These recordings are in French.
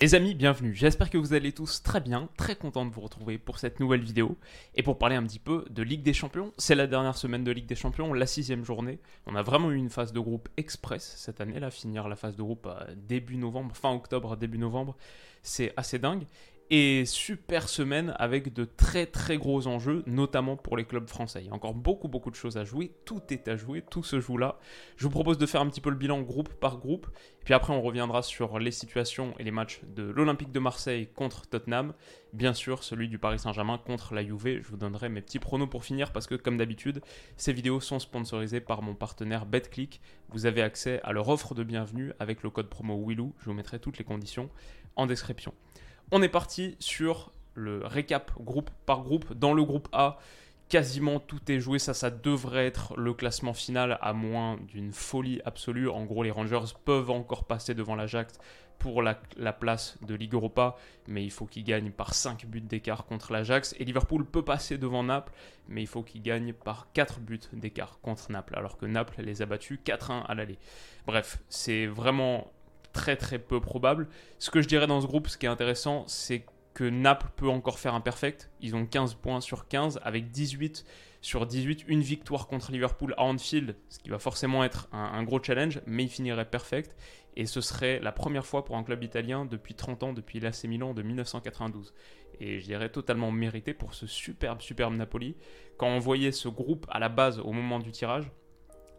Les amis, bienvenue. J'espère que vous allez tous très bien, très content de vous retrouver pour cette nouvelle vidéo et pour parler un petit peu de Ligue des Champions. C'est la dernière semaine de Ligue des Champions, la sixième journée. On a vraiment eu une phase de groupe express cette année, là, finir la phase de groupe début novembre, fin octobre, début novembre, c'est assez dingue. Et super semaine avec de très très gros enjeux, notamment pour les clubs français. Il y a encore beaucoup beaucoup de choses à jouer, tout est à jouer, tout se joue là. Je vous propose de faire un petit peu le bilan groupe par groupe, puis après on reviendra sur les situations et les matchs de l'Olympique de Marseille contre Tottenham, bien sûr celui du Paris Saint-Germain contre la Juve. Je vous donnerai mes petits pronos pour finir parce que comme d'habitude, ces vidéos sont sponsorisées par mon partenaire BetClick. Vous avez accès à leur offre de bienvenue avec le code promo WILOU. Je vous mettrai toutes les conditions en description. On est parti sur le récap groupe par groupe. Dans le groupe A, quasiment tout est joué. Ça, ça devrait être le classement final à moins d'une folie absolue. En gros, les Rangers peuvent encore passer devant l'Ajax pour la, la, place de Ligue Europa, mais il faut qu'ils gagnent par 5 buts d'écart contre l'Ajax. Et Liverpool peut passer devant Naples, mais il faut qu'ils gagnent par 4 buts d'écart contre Naples, alors que Naples les a battus 4-1 à l'aller. Bref, c'est vraiment très très peu probable. Ce que je dirais dans ce groupe, ce qui est intéressant, c'est que Naples peut encore faire un perfect. Ils ont 15 points sur 15 avec 18 sur 18, une victoire contre Liverpool à Anfield, ce qui va forcément être un, gros challenge, mais ils finiraient perfect. Et ce serait la première fois pour un club italien depuis 30 ans, depuis l'AC Milan de 1992. Et je dirais totalement mérité pour ce superbe, superbe Napoli. Quand on voyait ce groupe à la base au moment du tirage,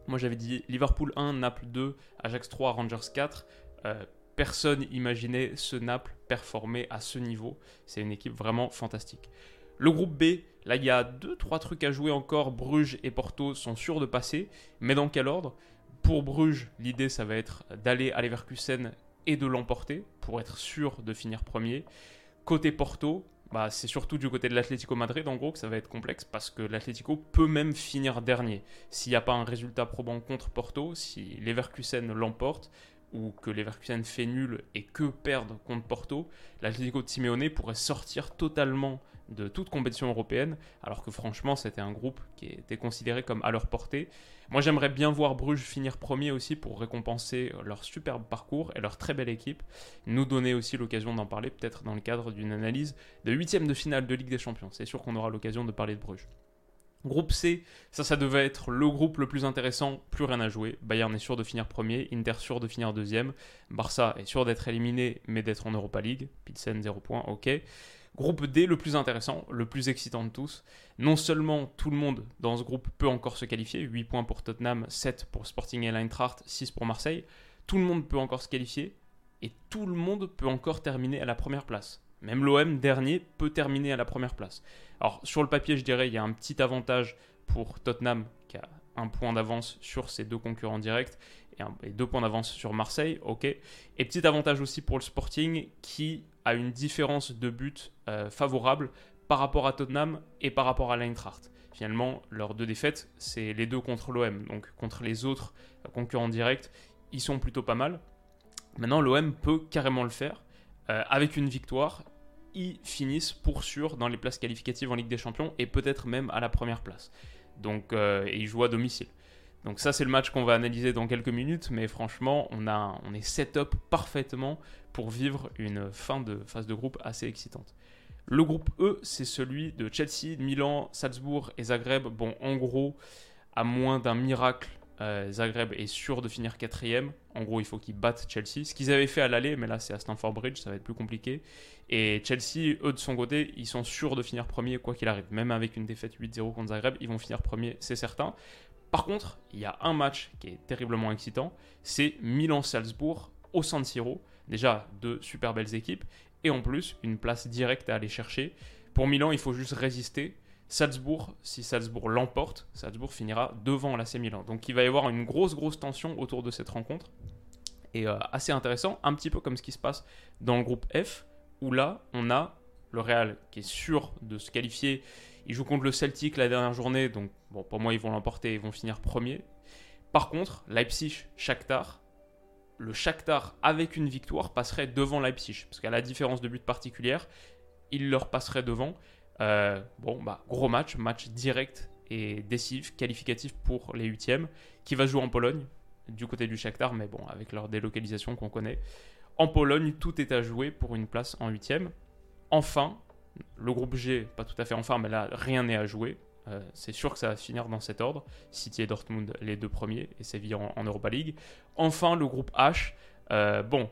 moi j'avais dit Liverpool 1, Naples 2, Ajax 3, Rangers 4. Euh, personne imaginait ce Naples performer à ce niveau. C'est une équipe vraiment fantastique. Le groupe B, là il y a 2-3 trucs à jouer encore. Bruges et Porto sont sûrs de passer. Mais dans quel ordre? Pour Bruges, l'idée ça va être d'aller à Leverkusen et de l'emporter pour être sûr de finir premier. Côté Porto, bah, c'est surtout du côté de l'Atlético Madrid en gros que ça va être complexe parce que l'Atlético peut même finir dernier. S'il n'y a pas un résultat probant contre Porto, si Leverkusen l'emporte, ou que Leverkusen fait nul et que perdent contre Porto, l'Atlético de Simeone pourrait sortir totalement de toute compétition européenne, alors que franchement c'était un groupe qui était considéré comme à leur portée. Moi j'aimerais bien voir Bruges finir premier aussi pour récompenser leur superbe parcours et leur très belle équipe, nous donner aussi l'occasion d'en parler peut-être dans le cadre d'une analyse de huitième de finale de Ligue des Champions. C'est sûr qu'on aura l'occasion de parler de Bruges. Groupe C, ça, ça devait être le groupe le plus intéressant, plus rien à jouer. Bayern est sûr de finir premier, Inter sûr de finir deuxième, Barça est sûr d'être éliminé, mais d'être en Europa League. Pilsen 0 points, ok. Groupe D, le plus intéressant, le plus excitant de tous. Non seulement tout le monde dans ce groupe peut encore se qualifier, 8 points pour Tottenham, 7 pour Sporting et Eintracht, 6 pour Marseille. Tout le monde peut encore se qualifier et tout le monde peut encore terminer à la première place. Même l'OM dernier peut terminer à la première place. Alors sur le papier, je dirais, il y a un petit avantage pour Tottenham qui a un point d'avance sur ses deux concurrents directs et, deux points d'avance sur Marseille, ok. Et petit avantage aussi pour le Sporting qui a une différence de but euh, favorable par rapport à Tottenham et par rapport à l'Eintracht. Finalement, leurs deux défaites, c'est les deux contre l'OM. Donc contre les autres concurrents directs, ils sont plutôt pas mal. Maintenant, l'OM peut carrément le faire. Euh, avec une victoire, ils finissent pour sûr dans les places qualificatives en Ligue des Champions et peut-être même à la première place. Donc, euh, ils jouent à domicile. Donc ça, c'est le match qu'on va analyser dans quelques minutes, mais franchement, on, on est set-up parfaitement pour vivre une fin de phase de groupe assez excitante. Le groupe E, c'est celui de Chelsea, Milan, Salzbourg et Zagreb. Bon, en gros, à moins d'un miracle, euh, Zagreb est sûr de finir quatrième. En gros, il faut qu'ils battent Chelsea. Ce qu'ils avaient fait à l'aller, mais là c'est à Stamford Bridge, ça va être plus compliqué. Et Chelsea, eux de son côté, ils sont sûrs de finir premier quoi qu'il arrive. Même avec une défaite 8-0 contre Zagreb, ils vont finir premier, c'est certain. Par contre, il y a un match qui est terriblement excitant, c'est Milan-Salzbourg au San Siro. Déjà deux super belles équipes et en plus une place directe à aller chercher. Pour Milan, il faut juste résister. Salzbourg, si Salzbourg l'emporte, Salzbourg finira devant l'AC Milan. Donc il va y avoir une grosse, grosse tension autour de cette rencontre. Et euh, assez intéressant, un petit peu comme ce qui se passe dans le groupe F, où là, on a le Real qui est sûr de se qualifier. Il joue contre le Celtic la dernière journée, donc bon, pour moi, ils vont l'emporter, ils vont finir premier. Par contre, Leipzig, Shakhtar, le Shakhtar avec une victoire passerait devant Leipzig, parce qu'à la différence de but particulière, il leur passerait devant. Euh, bon, bah, gros match, match direct et décisif, qualificatif pour les huitièmes, qui va jouer en Pologne, du côté du Shakhtar, mais bon, avec leur délocalisation qu'on connaît. En Pologne, tout est à jouer pour une place en huitième. Enfin, le groupe G, pas tout à fait enfin, mais là, rien n'est à jouer. Euh, c'est sûr que ça va finir dans cet ordre. City et Dortmund, les deux premiers, et Séville en, en Europa League. Enfin, le groupe H. Euh, bon,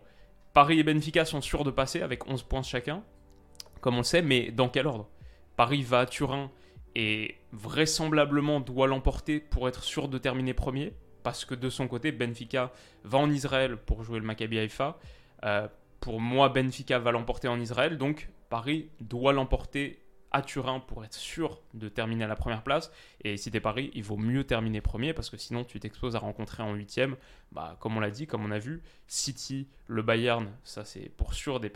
Paris et Benfica sont sûrs de passer avec 11 points chacun, comme on le sait, mais dans quel ordre? Paris va à Turin et vraisemblablement doit l'emporter pour être sûr de terminer premier, parce que de son côté, Benfica va en Israël pour jouer le Maccabi Haïfa. Euh, pour moi, Benfica va l'emporter en Israël, donc Paris doit l'emporter à Turin pour être sûr de terminer à la première place. Et si t'es Paris, il vaut mieux terminer premier parce que sinon tu t'exposes à rencontrer en huitième, bah, comme on l'a dit, comme on a vu, City, le Bayern, ça c'est pour sûr des,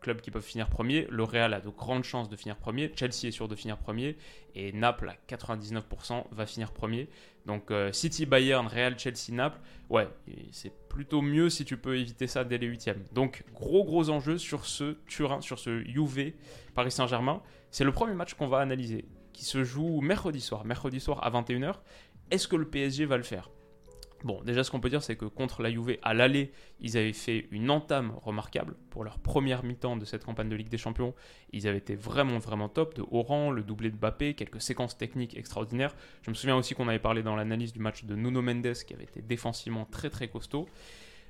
clubs qui peuvent finir premier. Le Real a de grandes chances de finir premier. Chelsea est sûr de finir premier. Et Naples, à 99%, va finir premier. Donc euh, City, Bayern, Real, Chelsea, Naples, ouais, c'est plutôt mieux si tu peux éviter ça dès les huitièmes. Donc gros gros enjeu sur ce Turin, sur ce Juve Paris Saint-Germain. C'est le premier match qu'on va analyser, qui se joue mercredi soir, mercredi soir à 21h. Est-ce que le PSG va le faire? Bon, déjà, ce qu'on peut dire, c'est que contre la Juve, à l'aller, ils avaient fait une entame remarquable pour leur première mi-temps de cette campagne de Ligue des Champions. Ils avaient été vraiment, vraiment top, de haut rang, le doublé de Bappé, quelques séquences techniques extraordinaires. Je me souviens aussi qu'on avait parlé dans l'analyse du match de Nuno Mendes, qui avait été défensivement très, très costaud.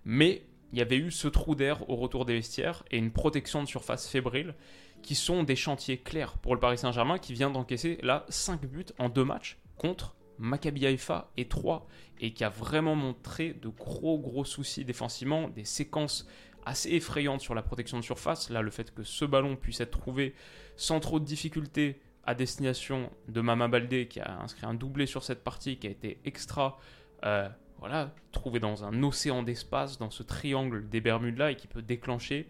Mais il y avait eu ce trou d'air au retour des vestiaires et une protection de surface fébrile, qui sont des chantiers clairs pour le Paris Saint-Germain, qui vient d'encaisser là 5 buts en 2 matchs contre Maccabi Haïfa et 3 et qui a vraiment montré de gros gros soucis défensivement, des séquences assez effrayantes sur la protection de surface. Là, le fait que ce ballon puisse être trouvé sans trop de difficultés à destination de Mama Baldé qui a inscrit un doublé sur cette partie qui a été extra. Euh, voilà, trouvé dans un océan d'espace, dans ce triangle des Bermudes là et qui peut déclencher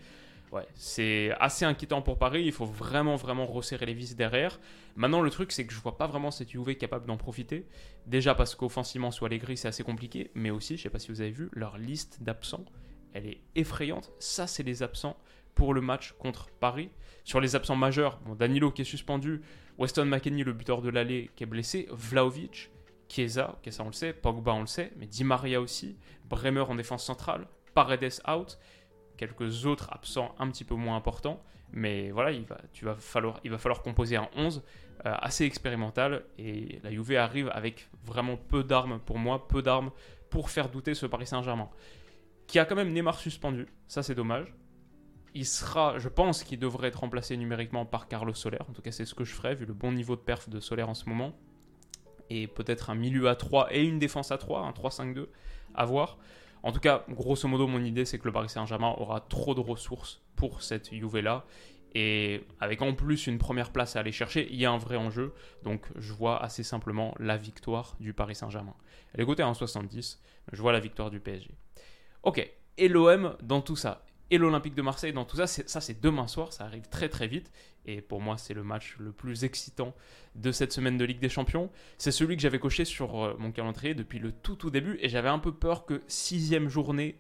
ouais, c'est assez inquiétant pour Paris. Il faut vraiment, vraiment resserrer les vis derrière. Maintenant, le truc, c'est que je vois pas vraiment cette UV capable d'en profiter. Déjà parce qu'offensivement, soit les gris, c'est assez compliqué. Mais aussi, je sais pas si vous avez vu, leur liste d'absents, elle est effrayante. Ça, c'est les absents pour le match contre Paris. Sur les absents majeurs, Danilo qui est suspendu, Weston McKennie, le buteur de l'allée, qui est blessé, Vlaovic, Chiesa, ça on le sait, Pogba on le sait, mais Di Maria aussi, Bremer en défense centrale, Paredes out quelques autres absents un petit peu moins importants. Mais voilà, il va, tu vas falloir, il va falloir composer un 11 euh, assez expérimental. Et la Juve arrive avec vraiment peu d'armes pour moi, peu d'armes pour faire douter ce Paris Saint-Germain. Qui a quand même Neymar suspendu, ça c'est dommage. Il sera, je pense qu'il devrait être remplacé numériquement par Carlos Soler. En tout cas, c'est ce que je ferais vu le bon niveau de perf de Soler en ce moment. Et peut-être un milieu à 3 et une défense à 3, un 3-5-2 à voir. En tout cas, grosso modo, mon idée, c'est que le Paris Saint-Germain aura trop de ressources pour cette Juve-là. Et avec en plus une première place à aller chercher, il y a un vrai enjeu. Donc je vois assez simplement la victoire du Paris Saint-Germain. Elle est cotée à 1,70. Je vois la victoire du PSG. Ok. Et l'OM dans tout ça? Et l'Olympique de Marseille dans tout ça? Ça, c'est demain soir, ça arrive très très vite. Et pour moi, c'est le match le plus excitant de cette semaine de Ligue des Champions. C'est celui que j'avais coché sur euh, mon calendrier depuis le tout tout début. Et j'avais un peu peur que sixième journée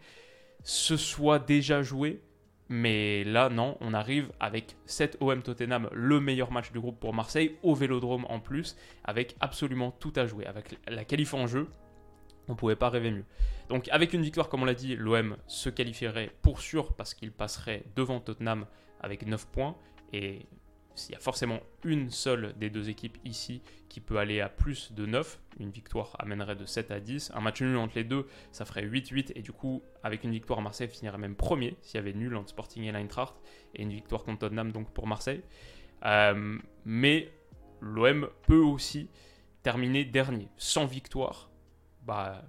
se soit déjà joué. Mais là, non, on arrive avec 7 OM Tottenham, le meilleur match du groupe pour Marseille, au Vélodrome en plus, avec absolument tout à jouer, avec la qualif en jeu, on pouvait pas rêver mieux. Donc avec une victoire, comme on l'a dit, l'OM se qualifierait pour sûr parce qu'il passerait devant Tottenham avec 9 points. Et il y a forcément une seule des deux équipes ici qui peut aller à plus de 9. Une victoire amènerait de 7 à 10. Un match nul entre les deux, ça ferait 8-8. Et du coup, avec une victoire, Marseille finirait même premier s'il y avait nul entre Sporting et l'Eintracht. Et une victoire contre Tottenham donc pour Marseille. Euh, mais l'OM peut aussi terminer dernier. Sans victoire, bah,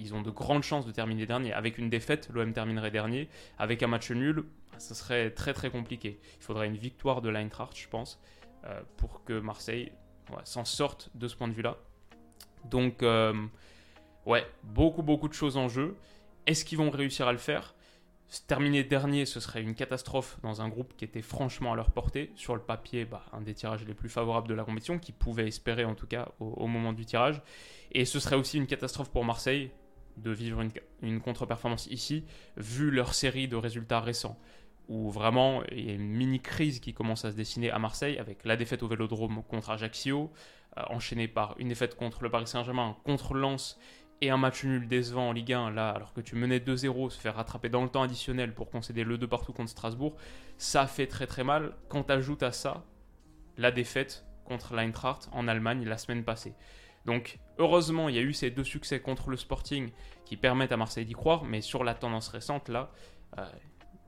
ils ont de grandes chances de terminer dernier. Avec une défaite, l'OM terminerait dernier. Avec un match nul, ce serait très très compliqué. Il faudrait une victoire de l'Eintracht, je pense, euh, pour que Marseille s'en sorte de ce point de vue-là. Donc, euh, ouais, beaucoup beaucoup de choses en jeu. Est-ce qu'ils vont réussir à le faire? Terminer dernier, ce serait une catastrophe dans un groupe qui était franchement à leur portée. Sur le papier, bah, un des tirages les plus favorables de la compétition, qui pouvait espérer en tout cas au, moment du tirage. Et ce serait aussi une catastrophe pour Marseille de vivre une, contre-performance ici, vu leur série de résultats récents où vraiment il y a une mini crise qui commence à se dessiner à Marseille avec la défaite au Vélodrome contre Ajaccio, euh, enchaînée par une défaite contre le Paris Saint-Germain, contre Lens et un match nul décevant en Ligue 1, là, alors que tu menais 2-0, se faire rattraper dans le temps additionnel pour concéder le 2 partout contre Strasbourg, ça fait très très mal. Quand tu ajoutes à ça la défaite contre l'Eintracht en Allemagne la semaine passée. Donc, heureusement, il y a eu ces deux succès contre le Sporting qui permettent à Marseille d'y croire, mais sur la tendance récente, là, euh,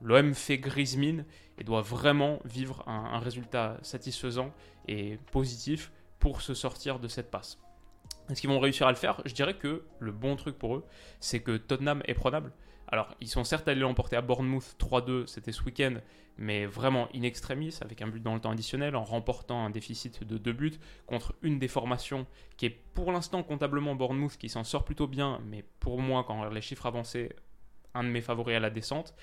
L'OM fait grise mine et doit vraiment vivre un, résultat satisfaisant et positif pour se sortir de cette passe. Est-ce qu'ils vont réussir à le faire? Je dirais que le bon truc pour eux, c'est que Tottenham est prenable. Alors, ils sont certes allés l'emporter à Bournemouth 3-2, c'était ce week-end, mais vraiment in extremis, avec un but dans le temps additionnel, en remportant un déficit de deux buts contre une des formations qui est pour l'instant comptablement Bournemouth, qui s'en sort plutôt bien, mais pour moi, quand les chiffres avançaient, un de mes favoris à la descente.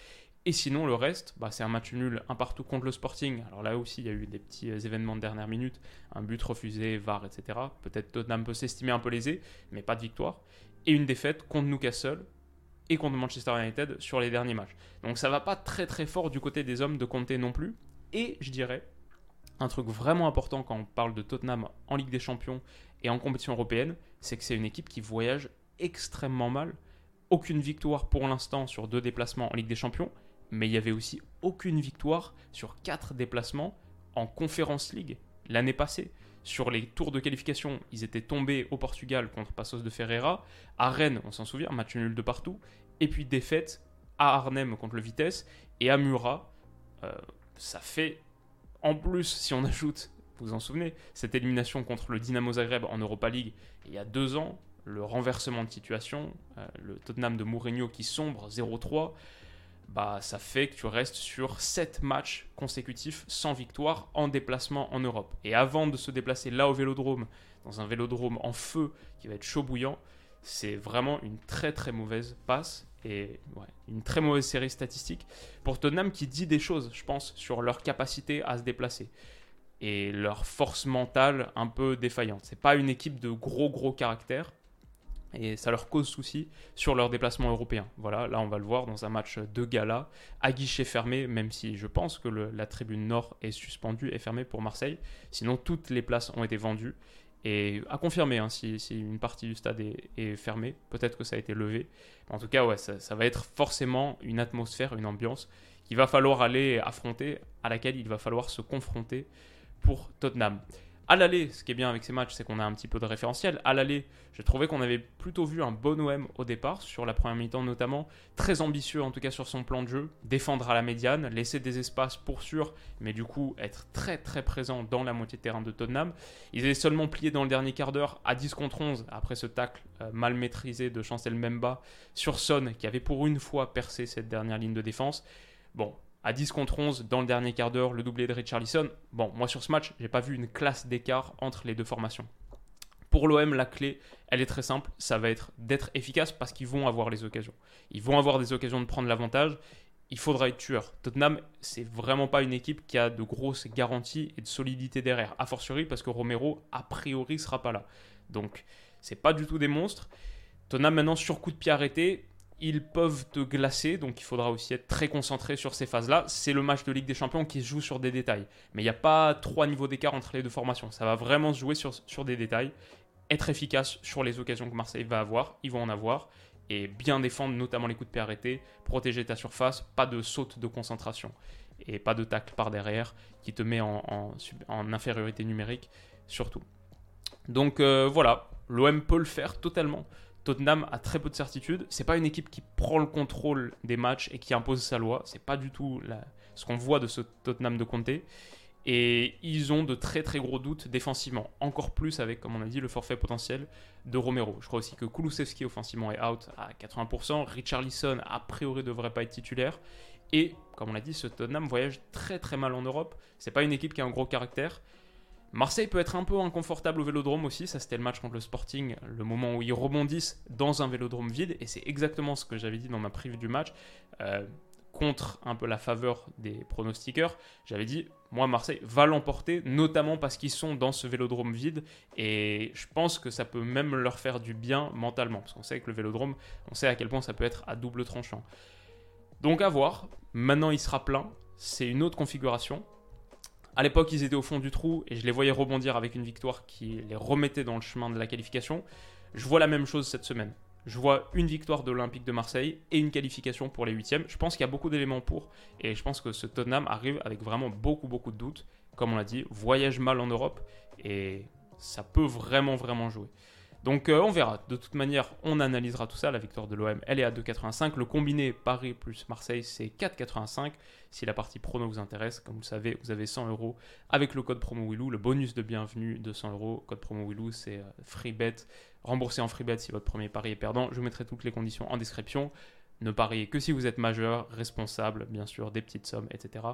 Et sinon, le reste, bah, c'est un match nul, un partout contre le Sporting. Alors là aussi, il y a eu des petits euh, événements de dernière minute, un but refusé, VAR, etc. Peut-être Tottenham peut s'estimer un peu lésé, mais pas de victoire. Et une défaite contre Newcastle et contre Manchester United sur les derniers matchs. Donc ça va pas très très fort du côté des hommes de Conte non plus. Et je dirais, un truc vraiment important quand on parle de Tottenham en Ligue des Champions et en compétition européenne, c'est que c'est une équipe qui voyage extrêmement mal. Aucune victoire pour l'instant sur deux déplacements en Ligue des Champions mais il n'y avait aussi aucune victoire sur quatre déplacements en Conference League l'année passée. Sur les tours de qualification, ils étaient tombés au Portugal contre Passos de Ferreira. À Rennes, on s'en souvient, match nul de partout. Et puis défaite à Arnhem contre le Vitesse et à Murat. Euh, ça fait, en plus, si on ajoute, vous vous en souvenez, cette élimination contre le Dynamo Zagreb en Europa League il y a deux ans, le renversement de situation, euh, le Tottenham de Mourinho qui sombre 0-3 bah, ça fait que tu restes sur 7 matchs consécutifs sans victoire en déplacement en Europe. Et avant de se déplacer là au vélodrome, dans un vélodrome en feu qui va être chaud bouillant, c'est vraiment une très très mauvaise passe et une très mauvaise série statistique pour Tottenham qui dit des choses, je pense, sur leur capacité à se déplacer et leur force mentale un peu défaillante. C'est pas une équipe de gros gros caractère, et ça leur cause souci sur leur déplacement européen. Voilà, là on va le voir dans un match de gala à guichet fermé, même si je pense que la tribune nord est suspendue et fermée pour Marseille. Sinon, toutes les places ont été vendues. Et à confirmer hein, si, une partie du stade est, fermée, peut-être que ça a été levé. En tout cas, ouais, ça, va être forcément une atmosphère, une ambiance qu'il va falloir aller affronter, à laquelle il va falloir se confronter pour Tottenham. À l'aller, ce qui est bien avec ces matchs, c'est qu'on a un petit peu de référentiel. À l'aller, j'ai trouvé qu'on avait plutôt vu un bon OM au départ, sur la première mi-temps notamment, très ambitieux en tout cas sur son plan de jeu, défendre à la médiane, laisser des espaces pour sûr, mais du coup être très très présent dans la moitié de terrain de Tottenham. Ils avaient seulement plié dans le dernier quart d'heure à 10 contre 11 après ce tacle euh, mal maîtrisé de Chancel Memba sur Son, qui avait pour une fois percé cette dernière ligne de défense. Bon, à 10 contre 11 dans le dernier quart d'heure, le doublé de Richarlison. Bon, moi sur ce match, j'ai pas vu une classe d'écart entre les deux formations. Pour l'OM, la clé, elle est très simple, ça va être d'être efficace parce qu'ils vont avoir les occasions. Ils vont avoir des occasions de prendre l'avantage. Il faudra être tueur. Tottenham, c'est vraiment pas une équipe qui a de grosses garanties et de solidité derrière. A fortiori parce que Romero, a priori, sera pas là. Donc, c'est pas du tout des monstres. Tottenham maintenant sur coup de pied arrêté, ils peuvent te glacer, donc il faudra aussi être très concentré sur ces phases-là. C'est le match de Ligue des Champions qui se joue sur des détails. Mais il n'y a pas trois niveaux d'écart entre les deux formations. Ça va vraiment se jouer sur, des détails. Être efficace sur les occasions que Marseille va avoir, ils vont en avoir. Et bien défendre, notamment les coups de pied arrêtés, protéger ta surface, pas de saute de concentration. Et pas de tacle par derrière qui te met en, en, infériorité numérique, surtout. Donc euh, voilà, l'OM peut le faire totalement. Tottenham a très peu de certitude. C'est pas une équipe qui prend le contrôle des matchs et qui impose sa loi. C'est pas du tout ce qu'on voit de ce Tottenham de Conte. Et ils ont de très très gros doutes défensivement. Encore plus avec, comme on a dit, le forfait potentiel de Romero. Je crois aussi que Kulusevski offensivement est out à 80%. Richarlison a priori devrait pas être titulaire. Et comme on l'a dit, ce Tottenham voyage très très mal en Europe. C'est pas une équipe qui a un gros caractère. Marseille peut être un peu inconfortable au vélodrome aussi, ça c'était le match contre le Sporting, le moment où ils rebondissent dans un vélodrome vide, et c'est exactement ce que j'avais dit dans ma preview du match, euh, contre un peu la faveur des pronostiqueurs, j'avais dit, moi Marseille va l'emporter, notamment parce qu'ils sont dans ce vélodrome vide, et je pense que ça peut même leur faire du bien mentalement, parce qu'on sait que le vélodrome, on sait à quel point ça peut être à double tranchant. Donc à voir, maintenant il sera plein, c'est une autre configuration, à l'époque, ils étaient au fond du trou et je les voyais rebondir avec une victoire qui les remettait dans le chemin de la qualification. Je vois la même chose cette semaine. Je vois une victoire de l'Olympique de Marseille et une qualification pour les huitièmes. Je pense qu'il y a beaucoup d'éléments pour et je pense que ce Tottenham arrive avec vraiment beaucoup beaucoup de doutes. Comme on l'a dit, voyage mal en Europe et ça peut vraiment vraiment jouer. Donc euh, on verra. De toute manière, on analysera tout ça. La victoire de l'OM, elle est à 2,85. Le combiné Paris plus Marseille, c'est 4,85. Si la partie prono vous intéresse, comme vous le savez, vous avez 100 euros avec le code promo Willou. Le bonus de bienvenue de 100 euros. Code promo Willou, c'est euh, FreeBet. Remboursé en FreeBet si votre premier pari est perdant. Je mettrai toutes les conditions en description. Ne pariez que si vous êtes majeur, responsable, bien sûr, des petites sommes, etc.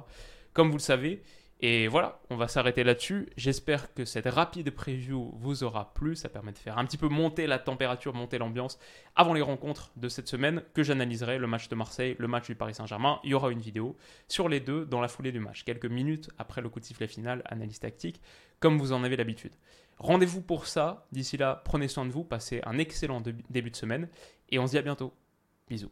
Comme vous le savez, et voilà, on va s'arrêter là-dessus. J'espère que cette rapide preview vous aura plu. Ça permet de faire un petit peu monter la température, monter l'ambiance avant les rencontres de cette semaine que j'analyserai le match de Marseille, le match du Paris Saint-Germain. Il y aura une vidéo sur les deux dans la foulée du match, quelques minutes après le coup de sifflet final, analyse tactique, comme vous en avez l'habitude. Rendez-vous pour ça. D'ici là, prenez soin de vous, passez un excellent début de semaine et on se dit à bientôt. Bisous.